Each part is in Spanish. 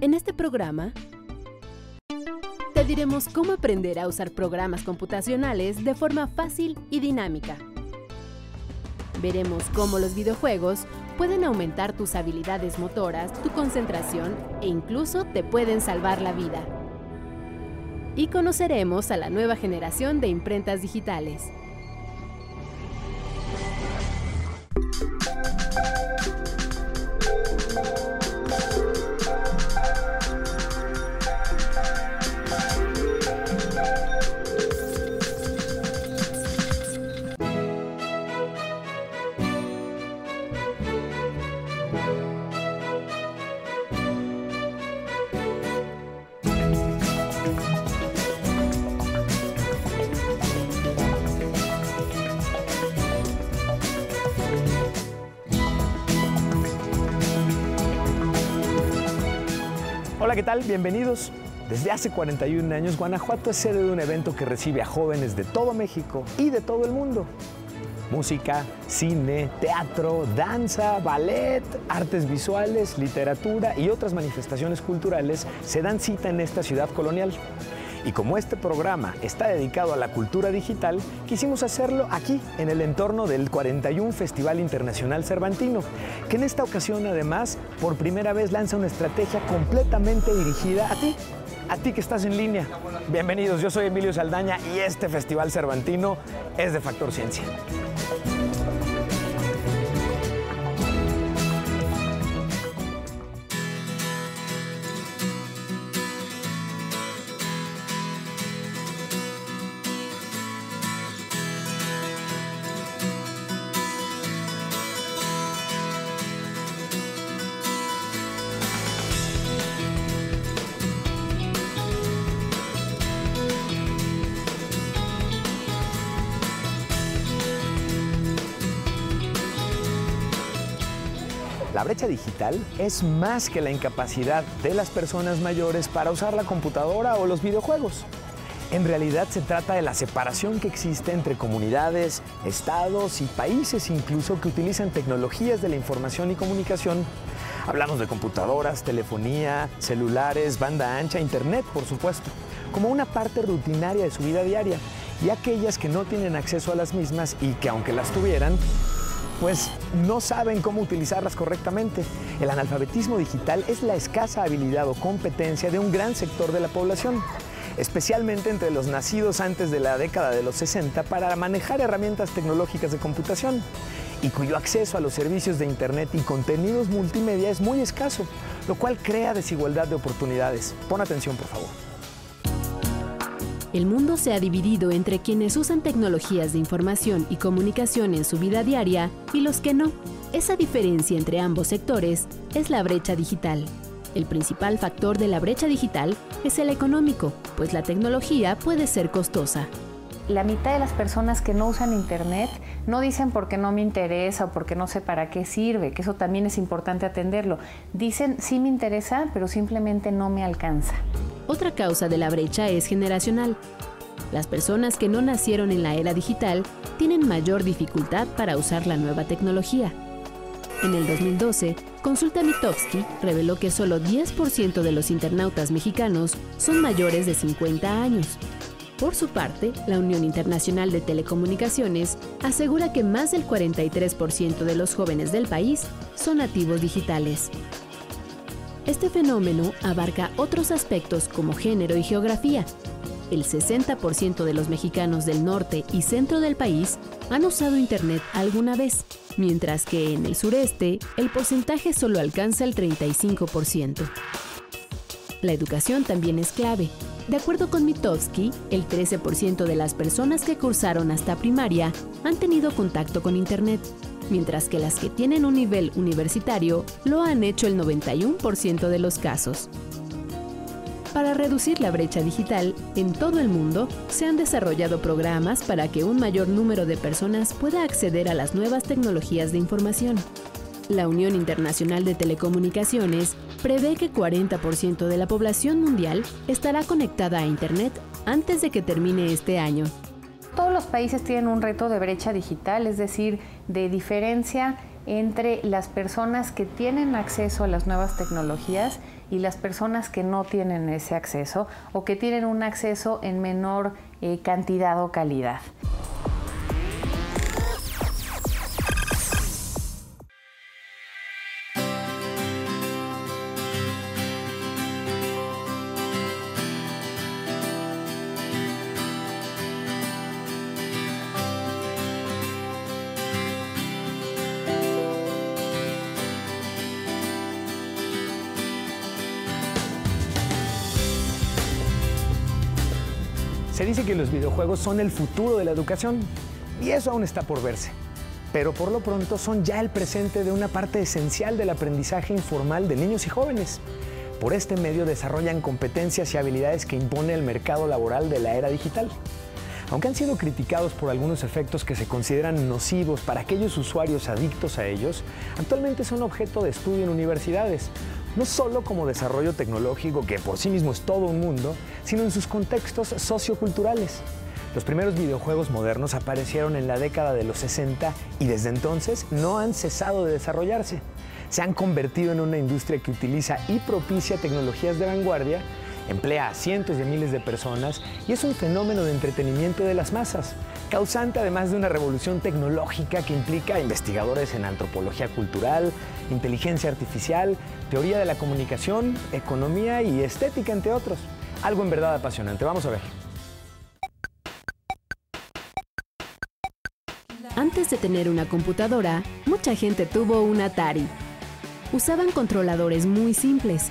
En este programa te diremos cómo aprender a usar programas computacionales de forma fácil y dinámica. Veremos cómo los videojuegos pueden aumentar tus habilidades motoras, tu concentración e incluso te pueden salvar la vida. Y conoceremos a la nueva generación de imprentas digitales. ¿Qué tal? Bienvenidos. Desde hace 41 años, Guanajuato es sede de un evento que recibe a jóvenes de todo México y de todo el mundo. Música, cine, teatro, danza, ballet, artes visuales, literatura y otras manifestaciones culturales se dan cita en esta ciudad colonial. Y como este programa está dedicado a la cultura digital, quisimos hacerlo aquí, en el entorno del 41 Festival Internacional Cervantino, que en esta ocasión además por primera vez lanza una estrategia completamente dirigida a ti, a ti que estás en línea. Bienvenidos, yo soy Emilio Saldaña y este Festival Cervantino es de Factor Ciencia. Brecha digital es más que la incapacidad de las personas mayores para usar la computadora o los videojuegos. En realidad se trata de la separación que existe entre comunidades, estados y países incluso que utilizan tecnologías de la información y comunicación. Hablamos de computadoras, telefonía, celulares, banda ancha, internet, por supuesto, como una parte rutinaria de su vida diaria y aquellas que no tienen acceso a las mismas y que aunque las tuvieran, pues no saben cómo utilizarlas correctamente. El analfabetismo digital es la escasa habilidad o competencia de un gran sector de la población, especialmente entre los nacidos antes de la década de los 60 para manejar herramientas tecnológicas de computación y cuyo acceso a los servicios de Internet y contenidos multimedia es muy escaso, lo cual crea desigualdad de oportunidades. Pon atención, por favor. El mundo se ha dividido entre quienes usan tecnologías de información y comunicación en su vida diaria y los que no. Esa diferencia entre ambos sectores es la brecha digital. El principal factor de la brecha digital es el económico, pues la tecnología puede ser costosa. La mitad de las personas que no usan Internet no dicen porque no me interesa o porque no sé para qué sirve, que eso también es importante atenderlo. Dicen sí me interesa, pero simplemente no me alcanza. Otra causa de la brecha es generacional. Las personas que no nacieron en la era digital tienen mayor dificultad para usar la nueva tecnología. En el 2012, Consulta Mitofsky reveló que solo 10% de los internautas mexicanos son mayores de 50 años. Por su parte, la Unión Internacional de Telecomunicaciones asegura que más del 43% de los jóvenes del país son nativos digitales. Este fenómeno abarca otros aspectos como género y geografía. El 60% de los mexicanos del norte y centro del país han usado Internet alguna vez, mientras que en el sureste el porcentaje solo alcanza el 35%. La educación también es clave. De acuerdo con Mitofsky, el 13% de las personas que cursaron hasta primaria han tenido contacto con Internet, mientras que las que tienen un nivel universitario lo han hecho el 91% de los casos. Para reducir la brecha digital, en todo el mundo se han desarrollado programas para que un mayor número de personas pueda acceder a las nuevas tecnologías de información. La Unión Internacional de Telecomunicaciones prevé que 40% de la población mundial estará conectada a Internet antes de que termine este año. Todos los países tienen un reto de brecha digital, es decir, de diferencia entre las personas que tienen acceso a las nuevas tecnologías y las personas que no tienen ese acceso o que tienen un acceso en menor eh, cantidad o calidad. Se dice que los videojuegos son el futuro de la educación y eso aún está por verse. Pero por lo pronto son ya el presente de una parte esencial del aprendizaje informal de niños y jóvenes. Por este medio desarrollan competencias y habilidades que impone el mercado laboral de la era digital. Aunque han sido criticados por algunos efectos que se consideran nocivos para aquellos usuarios adictos a ellos, actualmente son objeto de estudio en universidades, no solo como desarrollo tecnológico, que por sí mismo es todo un mundo, sino en sus contextos socioculturales. Los primeros videojuegos modernos aparecieron en la década de los 60 y desde entonces no han cesado de desarrollarse. Se han convertido en una industria que utiliza y propicia tecnologías de vanguardia, emplea a cientos de miles de personas y es un fenómeno de entretenimiento de las masas, causante además de una revolución tecnológica que implica investigadores en antropología cultural, inteligencia artificial, teoría de la comunicación, economía y estética, entre otros. Algo en verdad apasionante. Vamos a ver. Antes de tener una computadora, mucha gente tuvo un Atari. Usaban controladores muy simples.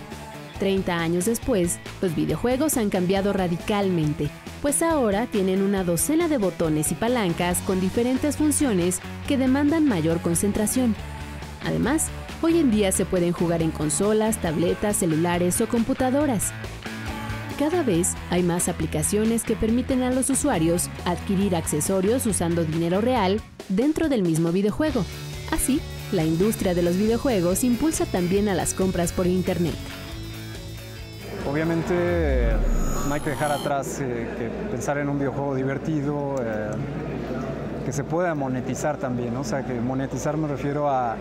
30 años después, los videojuegos han cambiado radicalmente, pues ahora tienen una docena de botones y palancas con diferentes funciones que demandan mayor concentración. Además, hoy en día se pueden jugar en consolas, tabletas, celulares o computadoras. Cada vez hay más aplicaciones que permiten a los usuarios adquirir accesorios usando dinero real dentro del mismo videojuego. Así, la industria de los videojuegos impulsa también a las compras por Internet. Obviamente no hay que dejar atrás eh, pensar en un videojuego divertido, eh, que se pueda monetizar también, o sea, que monetizar me refiero a,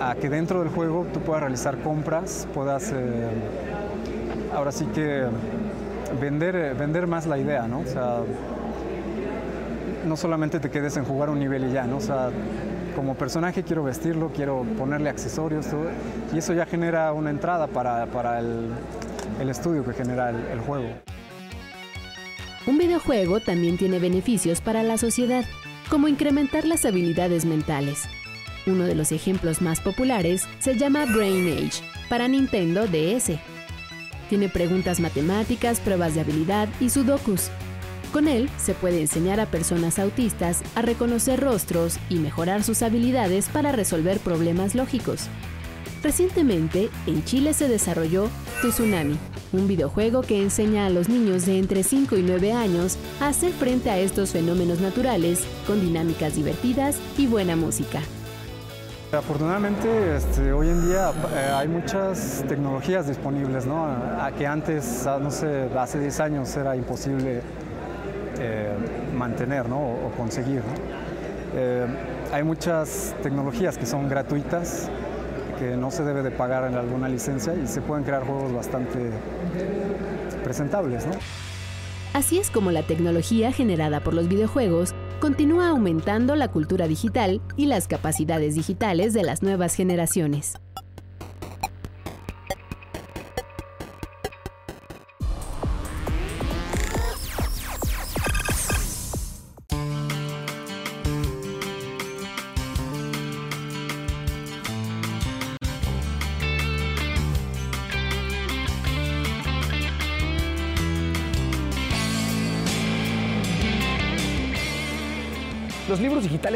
a, que dentro del juego tú puedas realizar compras, puedas... Eh, ahora sí que vender, vender más la idea, ¿no? O sea, no solamente te quedes en jugar un nivel y ya, ¿no? O sea, como personaje quiero vestirlo, quiero ponerle accesorios, todo, y eso ya genera una entrada para, para el, el, estudio que genera el, juego. Un videojuego también tiene beneficios para la sociedad, como incrementar las habilidades mentales. Uno de los ejemplos más populares se llama Brain Age, para Nintendo DS, tiene preguntas matemáticas, pruebas de habilidad y sudokus. Con él se puede enseñar a personas autistas a reconocer rostros y mejorar sus habilidades para resolver problemas lógicos. Recientemente, en Chile se desarrolló Tsunami, un videojuego que enseña a los niños de entre 5 y 9 años a hacer frente a estos fenómenos naturales con dinámicas divertidas y buena música. Afortunadamente, este, hoy en día eh, hay muchas tecnologías disponibles, ¿no? Que antes, sé, hace 10 años era imposible eh, mantener. O, conseguir, eh, hay muchas tecnologías que son gratuitas, que no se debe de pagar en alguna licencia y se pueden crear juegos bastante presentables, ¿no? Así es como la tecnología generada por los videojuegos continúa aumentando la cultura digital y las capacidades digitales de las nuevas generaciones.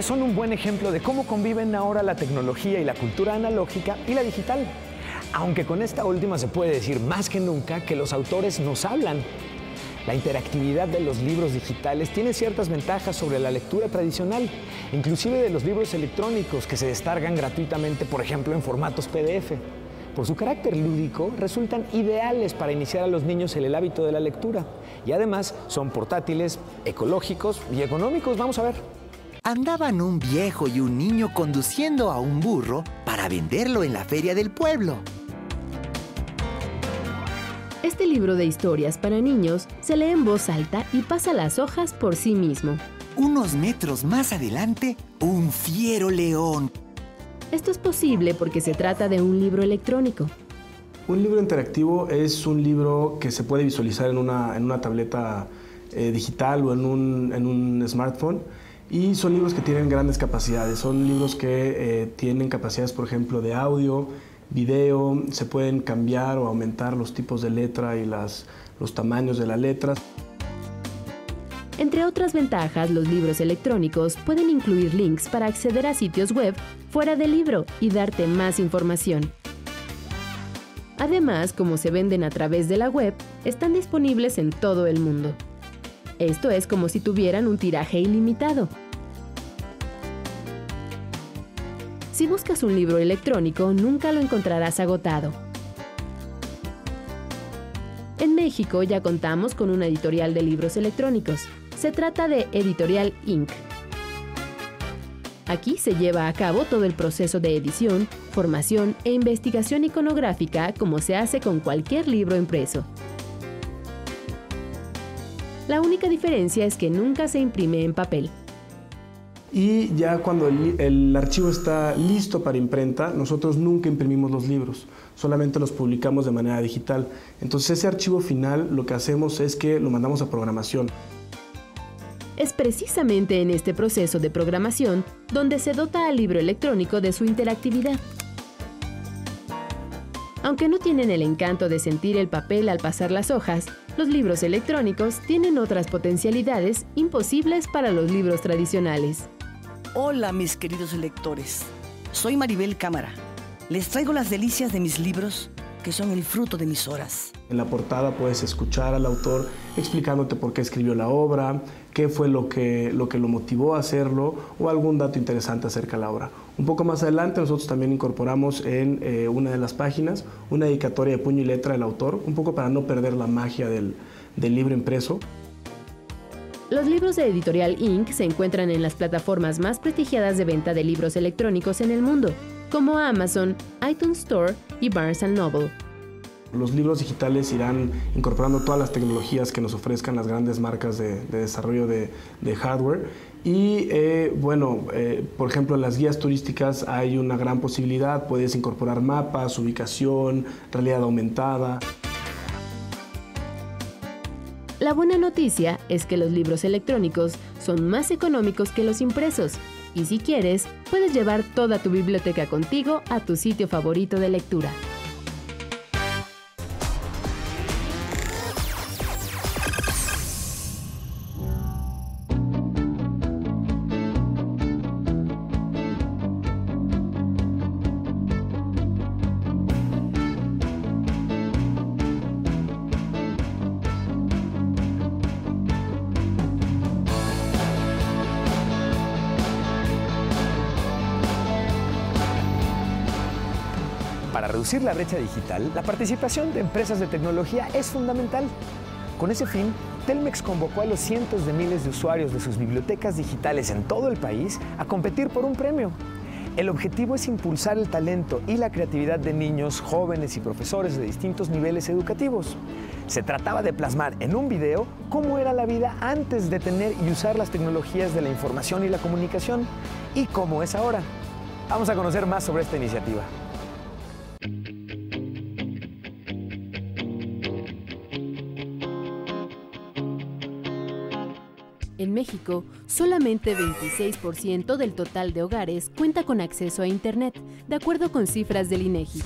Son un buen ejemplo de cómo conviven ahora la tecnología y la cultura analógica y la digital. Aunque con esta última se puede decir más que nunca que los autores nos hablan. La interactividad de los libros digitales tiene ciertas ventajas sobre la lectura tradicional, inclusive de los libros electrónicos que se descargan gratuitamente, por ejemplo, en formatos PDF. Por su carácter lúdico, resultan ideales para iniciar a los niños en el hábito de la lectura. Y además son portátiles, ecológicos y económicos. Vamos a ver. Andaban un viejo y un niño conduciendo a un burro para venderlo en la feria del pueblo. Este libro de historias para niños se lee en voz alta y pasa las hojas por sí mismo. Unos metros más adelante, un fiero león. Esto es posible porque se trata de un libro electrónico. Un libro interactivo es un libro que se puede visualizar en una, en una tableta eh, digital o en un, en un, smartphone y son libros que tienen grandes capacidades. Son libros que eh, tienen capacidades, por ejemplo, de audio, video, se pueden cambiar o aumentar los tipos de letra y las, los tamaños de las letras. Entre otras ventajas, los libros electrónicos pueden incluir links para acceder a sitios web fuera del libro y darte más información. Además, como se venden a través de la web, están disponibles en todo el mundo. Esto es como si tuvieran un tiraje ilimitado. Si buscas un libro electrónico, nunca lo encontrarás agotado. En México ya contamos con una editorial de libros electrónicos. Se trata de Editorial Inc. Aquí se lleva a cabo todo el proceso de edición, formación e investigación iconográfica como se hace con cualquier libro impreso. La única diferencia es que nunca se imprime en papel. Y ya cuando el, archivo está listo para imprenta, nosotros nunca imprimimos los libros, solamente los publicamos de manera digital. Entonces ese archivo final lo que hacemos es que lo mandamos a programación. Es precisamente en este proceso de programación donde se dota al libro electrónico de su interactividad. Aunque no tienen el encanto de sentir el papel al pasar las hojas, los libros electrónicos tienen otras potencialidades imposibles para los libros tradicionales. Hola mis queridos lectores, soy Maribel Cámara. Les traigo las delicias de mis libros que son el fruto de mis horas. En la portada puedes escuchar al autor explicándote por qué escribió la obra, qué fue lo que, lo que lo motivó a hacerlo o algún dato interesante acerca de la obra. Un poco más adelante nosotros también incorporamos en eh, una de las páginas una dedicatoria de puño y letra del autor, un poco para no perder la magia del, del libro impreso. Los libros de Editorial Inc. se encuentran en las plataformas más prestigiadas de venta de libros electrónicos en el mundo, como Amazon, iTunes Store y Barnes Noble. Los libros digitales irán incorporando todas las tecnologías que nos ofrezcan las grandes marcas de, desarrollo de, hardware. Y eh, bueno, eh, por ejemplo, en las guías turísticas hay una gran posibilidad, puedes incorporar mapas, ubicación, realidad aumentada. La buena noticia es que los libros electrónicos son más económicos que los impresos y si quieres, puedes llevar toda tu biblioteca contigo a tu sitio favorito de lectura. Reducir la brecha digital, la participación de empresas de tecnología es fundamental. Con ese fin, Telmex convocó a los cientos de miles de usuarios de sus bibliotecas digitales en todo el país a competir por un premio. El objetivo es impulsar el talento y la creatividad de niños, jóvenes y profesores de distintos niveles educativos. Se trataba de plasmar en un video cómo era la vida antes de tener y usar las tecnologías de la información y la comunicación y cómo es ahora. Vamos a conocer más sobre esta iniciativa. México, solamente 26% del total de hogares cuenta con acceso a Internet, de acuerdo con cifras del INEGI.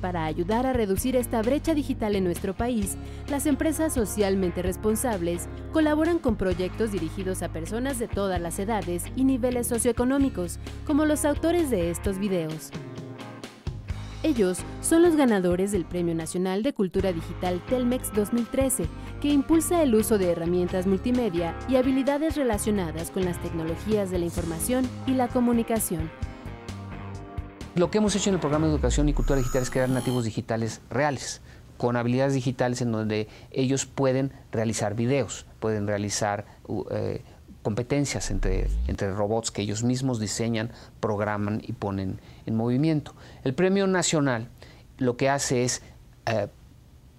Para ayudar a reducir esta brecha digital en nuestro país, las empresas socialmente responsables colaboran con proyectos dirigidos a personas de todas las edades y niveles socioeconómicos, como los autores de estos videos. Ellos son los ganadores del Premio Nacional de Cultura Digital Telmex 2013, que impulsa el uso de herramientas multimedia y habilidades relacionadas con las tecnologías de la información y la comunicación. Lo que hemos hecho en el programa de educación y cultura digital es crear nativos digitales reales, con habilidades digitales en donde ellos pueden realizar videos, pueden realizar uh, eh, competencias entre, entre robots que ellos mismos diseñan, programan y ponen en movimiento. El premio nacional lo que hace es eh,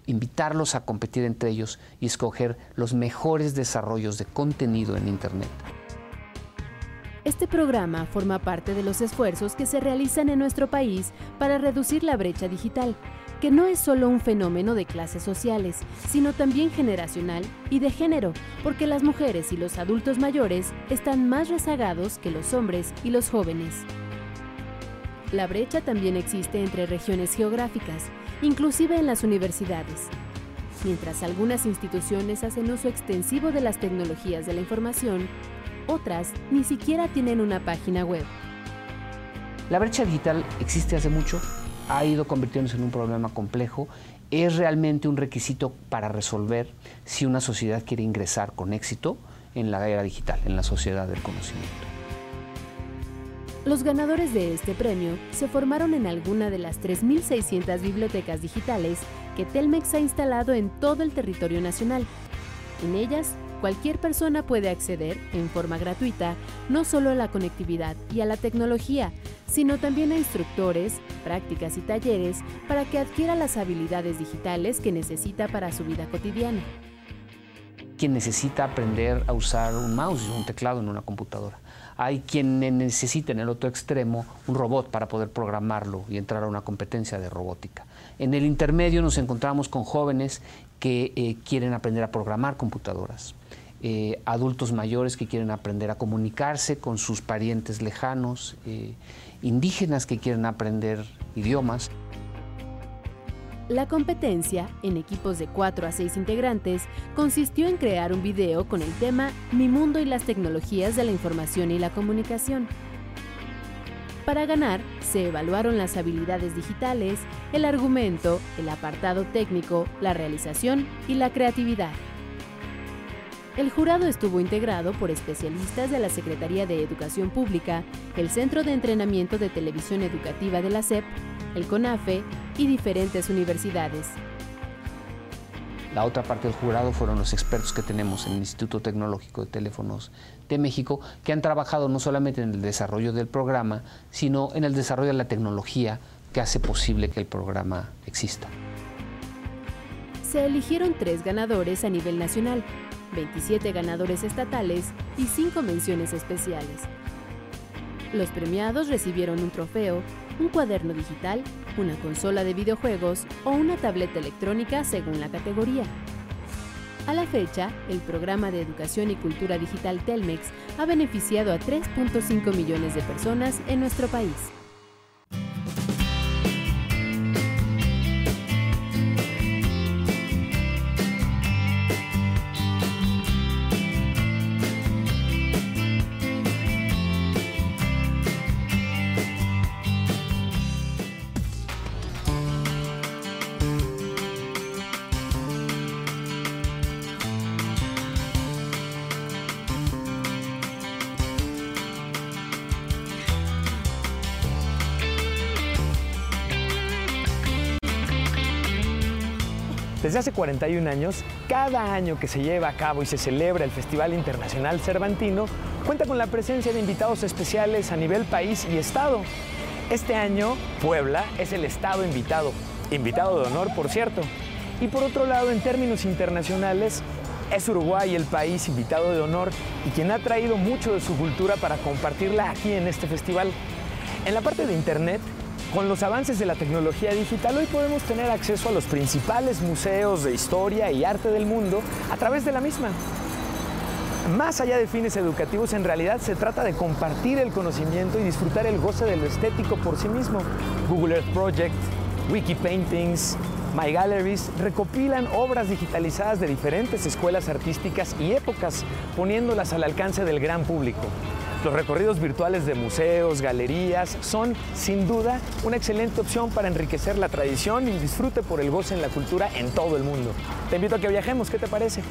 invitarlos a competir entre ellos y escoger los mejores desarrollos de contenido en Internet. Este programa forma parte de los esfuerzos que se realizan en nuestro país para reducir la brecha digital, que no es solo un fenómeno de clases sociales, sino también generacional y de género, porque las mujeres y los adultos mayores están más rezagados que los hombres y los jóvenes. La brecha también existe entre regiones geográficas, inclusive en las universidades. Mientras algunas instituciones hacen uso extensivo de las tecnologías de la información, otras ni siquiera tienen una página web. La brecha digital existe hace mucho, ha ido convirtiéndose en un problema complejo, es realmente un requisito para resolver si una sociedad quiere ingresar con éxito en la era digital, en la sociedad del conocimiento. Los ganadores de este premio se formaron en alguna de las 3.600 bibliotecas digitales que Telmex ha instalado en todo el territorio nacional. En ellas, cualquier persona puede acceder en forma gratuita no solo a la conectividad y a la tecnología, sino también a instructores, prácticas y talleres para que adquiera las habilidades digitales que necesita para su vida cotidiana. Quien necesita aprender a usar un mouse y un teclado en una computadora hay quien necesita en el otro extremo un robot para poder programarlo y entrar a una competencia de robótica. En el intermedio nos encontramos con jóvenes que eh, quieren aprender a programar computadoras, eh, adultos mayores que quieren aprender a comunicarse con sus parientes lejanos, eh, indígenas que quieren aprender idiomas. La competencia, en equipos de 4 a 6 integrantes, consistió en crear un video con el tema Mi mundo y las tecnologías de la información y la comunicación. Para ganar, se evaluaron las habilidades digitales, el argumento, el apartado técnico, la realización y la creatividad. El jurado estuvo integrado por especialistas de la Secretaría de Educación Pública, el Centro de Entrenamiento de Televisión Educativa de la SEP, el CONAFE y diferentes universidades. La otra parte del jurado fueron los expertos que tenemos en el Instituto Tecnológico de Teléfonos de México, que han trabajado no solamente en el desarrollo del programa, sino en el desarrollo de la tecnología que hace posible que el programa exista. Se eligieron tres ganadores a nivel nacional, 27 ganadores estatales y 5 menciones especiales. Los premiados recibieron un trofeo, un cuaderno digital, una consola de videojuegos o una tableta electrónica según la categoría. A la fecha, el programa de educación y cultura digital Telmex ha beneficiado a 3.5 millones de personas en nuestro país. Desde hace 41 años, cada año que se lleva a cabo y se celebra el Festival Internacional Cervantino, cuenta con la presencia de invitados especiales a nivel país y estado. Este año, Puebla es el estado invitado, invitado de honor, por cierto. Y por otro lado, en términos internacionales, es Uruguay el país invitado de honor y quien ha traído mucho de su cultura para compartirla aquí en este festival. En la parte de Internet, con los avances de la tecnología digital, hoy podemos tener acceso a los principales museos de historia y arte del mundo a través de la misma. Más allá de fines educativos, en realidad se trata de compartir el conocimiento y disfrutar el goce de lo estético por sí mismo. Google Earth Project, Wiki Paintings, My Galleries recopilan obras digitalizadas de diferentes escuelas artísticas y épocas, poniéndolas al alcance del gran público. Los recorridos virtuales de museos, galerías son, sin duda, una excelente opción para enriquecer la tradición y disfrute por el goce en la cultura en todo el mundo. Te invito a que viajemos, ¿qué te parece?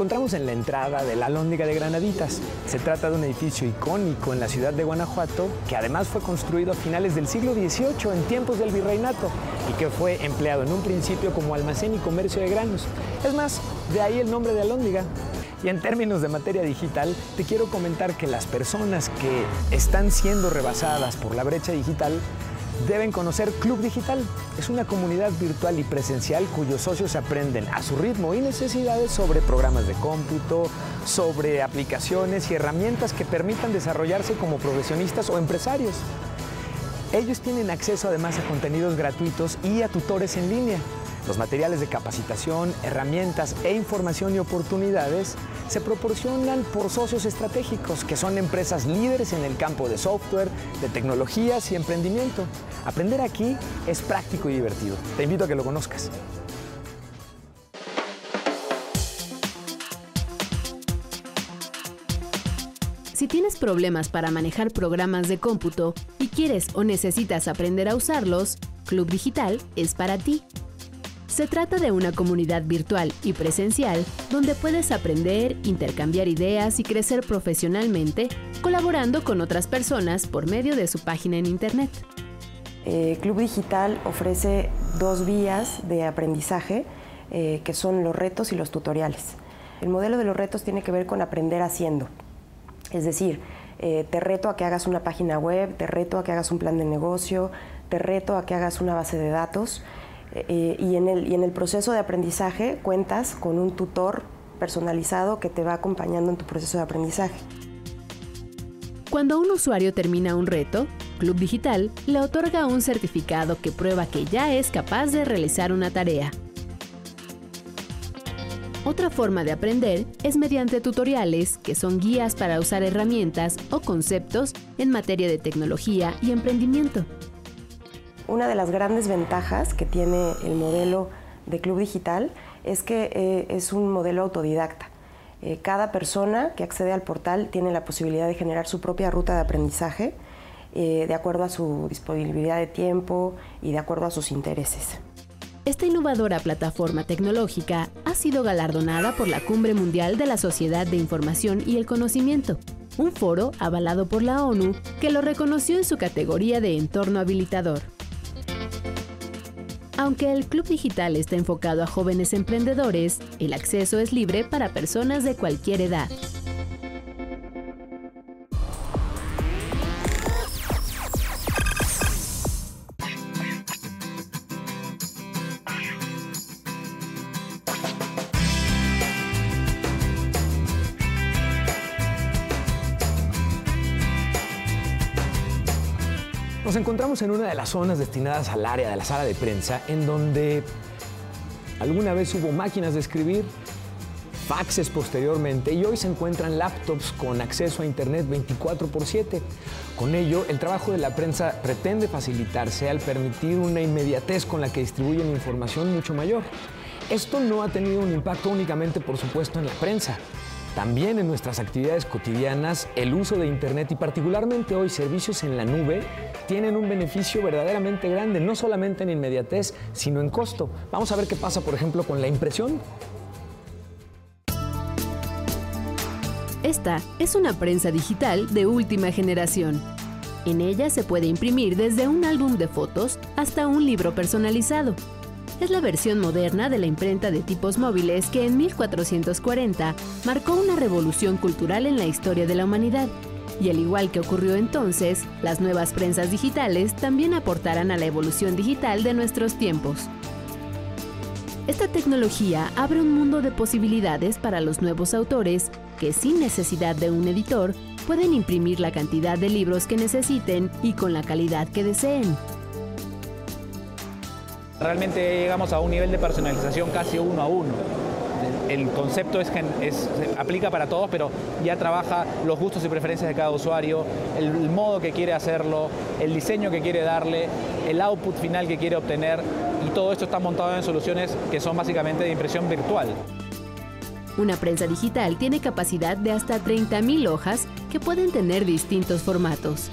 Encontramos en la entrada de la Lóndiga de Granaditas. Se trata de un edificio icónico en la ciudad de Guanajuato que además fue construido a finales del siglo XVIII en tiempos del virreinato y que fue empleado en un principio como almacén y comercio de granos. Es más, de ahí el nombre de Alhóndiga. Y en términos de materia digital, te quiero comentar que las personas que están siendo rebasadas por la brecha digital deben conocer Club Digital. Es una comunidad virtual y presencial cuyos socios aprenden a su ritmo y necesidades sobre programas de cómputo, sobre aplicaciones y herramientas que permitan desarrollarse como profesionistas o empresarios. Ellos tienen acceso además a contenidos gratuitos y a tutores en línea. Los materiales de capacitación, herramientas e información y oportunidades se proporcionan por socios estratégicos, que son empresas líderes en el campo de software, de tecnologías y emprendimiento. Aprender aquí es práctico y divertido. Te invito a que lo conozcas. Si tienes problemas para manejar programas de cómputo y quieres o necesitas aprender a usarlos, Club Digital es para ti. Se trata de una comunidad virtual y presencial donde puedes aprender, intercambiar ideas y crecer profesionalmente colaborando con otras personas por medio de su página en Internet. Eh, Club Digital ofrece dos vías de aprendizaje eh, que son los retos y los tutoriales. El modelo de los retos tiene que ver con aprender haciendo. Es decir, eh, te reto a que hagas una página web, te reto a que hagas un plan de negocio, te reto a que hagas una base de datos eh, y, en el, y en el proceso de aprendizaje cuentas con un tutor personalizado que te va acompañando en tu proceso de aprendizaje. Cuando un usuario termina un reto, Club Digital le otorga un certificado que prueba que ya es capaz de realizar una tarea. Otra forma de aprender es mediante tutoriales, que son guías para usar herramientas o conceptos en materia de tecnología y emprendimiento. Una de las grandes ventajas que tiene el modelo de Club Digital es que eh, es un modelo autodidacta. Eh, cada persona que accede al portal tiene la posibilidad de generar su propia ruta de aprendizaje eh, de acuerdo a su disponibilidad de tiempo y de acuerdo a sus intereses. Esta innovadora plataforma tecnológica ha sido galardonada por la Cumbre Mundial de la Sociedad de Información y el Conocimiento, un foro avalado por la ONU que lo reconoció en su categoría de entorno habilitador. Aunque el Club Digital está enfocado a jóvenes emprendedores, el acceso es libre para personas de cualquier edad. Encontramos en una de las zonas destinadas al área de la sala de prensa, en donde alguna vez hubo máquinas de escribir, faxes posteriormente y hoy se encuentran laptops con acceso a Internet 24 por 7. Con ello, el trabajo de la prensa pretende facilitarse al permitir una inmediatez con la que distribuyen información mucho mayor. Esto no ha tenido un impacto únicamente, por supuesto, en la prensa. También en nuestras actividades cotidianas, el uso de Internet y particularmente hoy servicios en la nube tienen un beneficio verdaderamente grande, no solamente en inmediatez, sino en costo. Vamos a ver qué pasa, por ejemplo, con la impresión. Esta es una prensa digital de última generación. En ella se puede imprimir desde un álbum de fotos hasta un libro personalizado es la versión moderna de la imprenta de tipos móviles que en 1440 marcó una revolución cultural en la historia de la humanidad. Y al igual que ocurrió entonces, las nuevas prensas digitales también aportarán a la evolución digital de nuestros tiempos. Esta tecnología abre un mundo de posibilidades para los nuevos autores que sin necesidad de un editor pueden imprimir la cantidad de libros que necesiten y con la calidad que deseen. Realmente llegamos a un nivel de personalización casi uno a uno. El concepto es, es, aplica para todos, pero ya trabaja los gustos y preferencias de cada usuario, el, el modo que quiere hacerlo, el diseño que quiere darle, el output final que quiere obtener y todo esto está montado en soluciones que son básicamente de impresión virtual. Una prensa digital tiene capacidad de hasta 30.000 hojas que pueden tener distintos formatos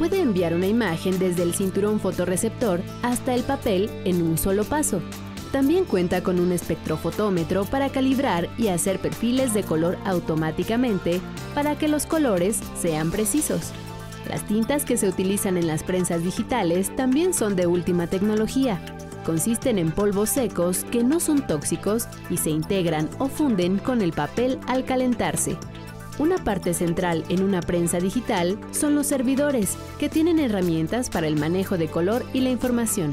puede enviar una imagen desde el cinturón fotorreceptor hasta el papel en un solo paso. También cuenta con un espectrofotómetro para calibrar y hacer perfiles de color automáticamente para que los colores sean precisos. Las tintas que se utilizan en las prensas digitales también son de última tecnología. Consisten en polvos secos que no son tóxicos y se integran o funden con el papel al calentarse. Una parte central en una prensa digital son los servidores, que tienen herramientas para el manejo de color y la información.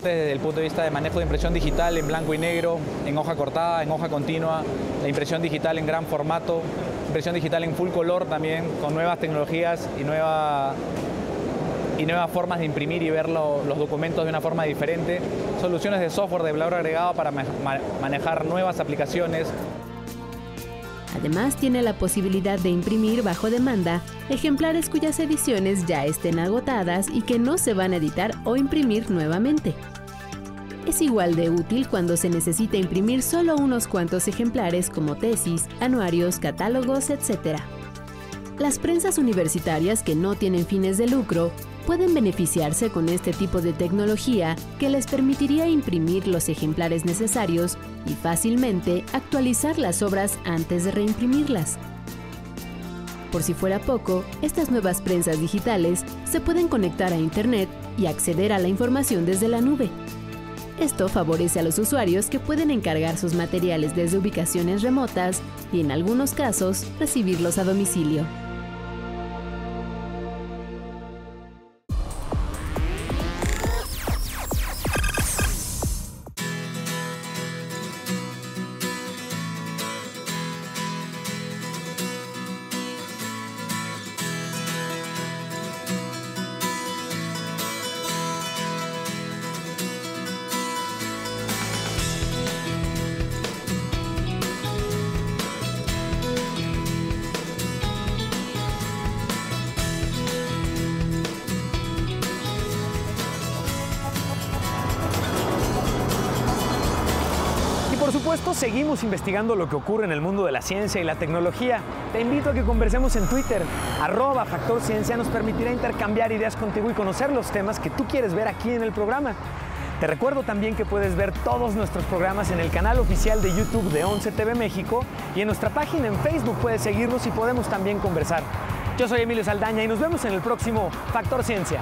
Desde el punto de vista de manejo de impresión digital en blanco y negro, en hoja cortada, en hoja continua, la impresión digital en gran formato, impresión digital en full color también, con nuevas tecnologías y, nueva, y nuevas formas de imprimir y ver los documentos de una forma diferente, soluciones de software de valor agregado para manejar nuevas aplicaciones. Además, tiene la posibilidad de imprimir bajo demanda ejemplares cuyas ediciones ya estén agotadas y que no se van a editar o imprimir nuevamente. Es igual de útil cuando se necesita imprimir solo unos cuantos ejemplares como tesis, anuarios, catálogos, etc. Las prensas universitarias que no tienen fines de lucro pueden beneficiarse con este tipo de tecnología que les permitiría imprimir los ejemplares necesarios y fácilmente actualizar las obras antes de reimprimirlas. Por si fuera poco, estas nuevas prensas digitales se pueden conectar a Internet y acceder a la información desde la nube. Esto favorece a los usuarios que pueden encargar sus materiales desde ubicaciones remotas y en algunos casos recibirlos a domicilio. Supuesto, seguimos investigando lo que ocurre en el mundo de la ciencia y la tecnología. Te invito a que conversemos en Twitter. Arroba Factor Ciencia nos permitirá intercambiar ideas contigo y conocer los temas que tú quieres ver aquí en el programa. Te recuerdo también que puedes ver todos nuestros programas en el canal oficial de YouTube de 11 TV México y en nuestra página en Facebook puedes seguirnos y podemos también conversar. Yo soy Emilio Saldaña y nos vemos en el próximo Factor Ciencia.